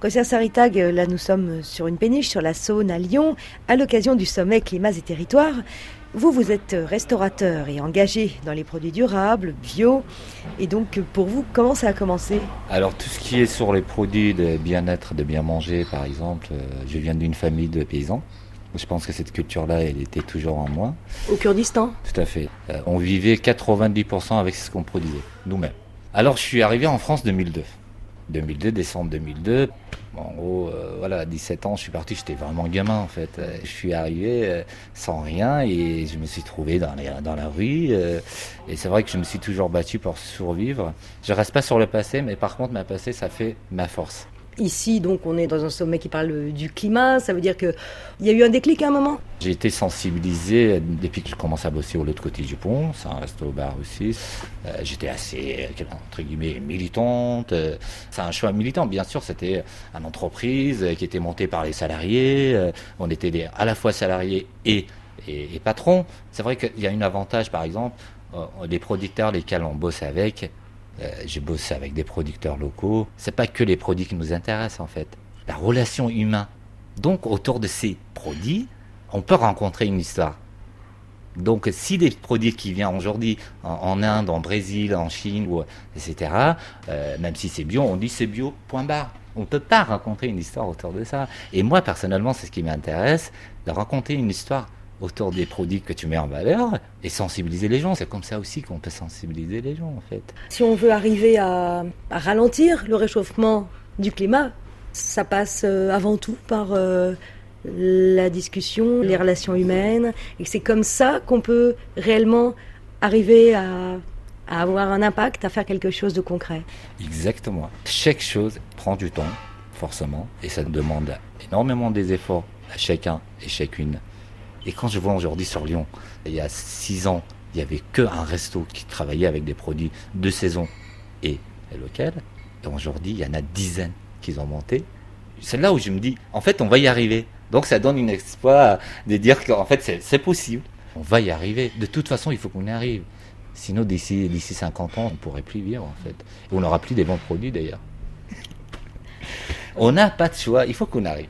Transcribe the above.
Commissaire Saritag, là nous sommes sur une péniche sur la Saône à Lyon, à l'occasion du sommet Climat et Territoires. Vous, vous êtes restaurateur et engagé dans les produits durables, bio. Et donc, pour vous, comment ça a commencé? Alors, tout ce qui est sur les produits de bien-être, de bien manger, par exemple, euh, je viens d'une famille de paysans. Je pense que cette culture-là, elle était toujours en moi. Au Kurdistan? Tout à fait. Euh, on vivait 90% avec ce qu'on produisait, nous-mêmes. Alors, je suis arrivé en France 2002. 2002, décembre 2002. En gros, euh, voilà, à 17 ans, je suis parti, j'étais vraiment gamin en fait. Euh, je suis arrivé euh, sans rien et je me suis trouvé dans, dans la rue. et c'est vrai que je me suis toujours battu pour survivre. Je reste pas sur le passé, mais par contre, ma passé, ça fait ma force. Ici, donc, on est dans un sommet qui parle du climat. Ça veut dire qu'il y a eu un déclic à un moment J'ai été sensibilisé depuis que je commence à bosser au l'autre côté du pont. Ça reste au bar aussi. Euh, j'étais assez, entre guillemets, militante. Euh, c'est un choix militant, bien sûr. C'était une entreprise qui était montée par les salariés. Euh, on était à la fois salariés et, et, patrons. C'est vrai qu'il y a un avantage, par exemple, les producteurs lesquels on bosse avec, euh, j'ai bossé avec des producteurs locaux. C'est pas que les produits qui nous intéressent en fait. La relation humaine. Donc autour de ces produits, on peut rencontrer une histoire. Donc si des produits qui viennent aujourd'hui en, Inde, en Brésil, en Chine, ou, etc., euh, même si c'est bio, on dit c'est bio, point barre. On ne peut pas raconter une histoire autour de ça. Et moi, personnellement, c'est ce qui m'intéresse, de raconter une histoire autour des produits que tu mets en valeur et sensibiliser les gens. C'est comme ça aussi qu'on peut sensibiliser les gens en fait. Si on veut arriver à, ralentir le réchauffement du climat, ça passe euh, avant tout par euh, la discussion, les relations humaines, et c'est comme ça qu'on peut réellement arriver à, à, avoir un impact, à faire quelque chose de concret. Exactement. Chaque chose prend du temps, forcément, et ça demande énormément des efforts à chacun et chacune et quand je vois aujourd'hui sur Lyon, il y a six ans, il n'y avait qu'un resto qui travaillait avec des produits de saison et locaux. Et aujourd'hui, il y en a dizaines qui ont monté. C'est là où je me dis, en fait, on va y arriver. Donc ça donne une espoir de dire qu'en fait, c'est possible. On va y arriver. De toute façon, il faut qu'on y arrive. Sinon, d'ici, d'ici 50 ans, on ne pourrait plus vivre, en fait. on n'aura plus des bons produits, d'ailleurs. on n'a pas de choix. Il faut qu'on arrive.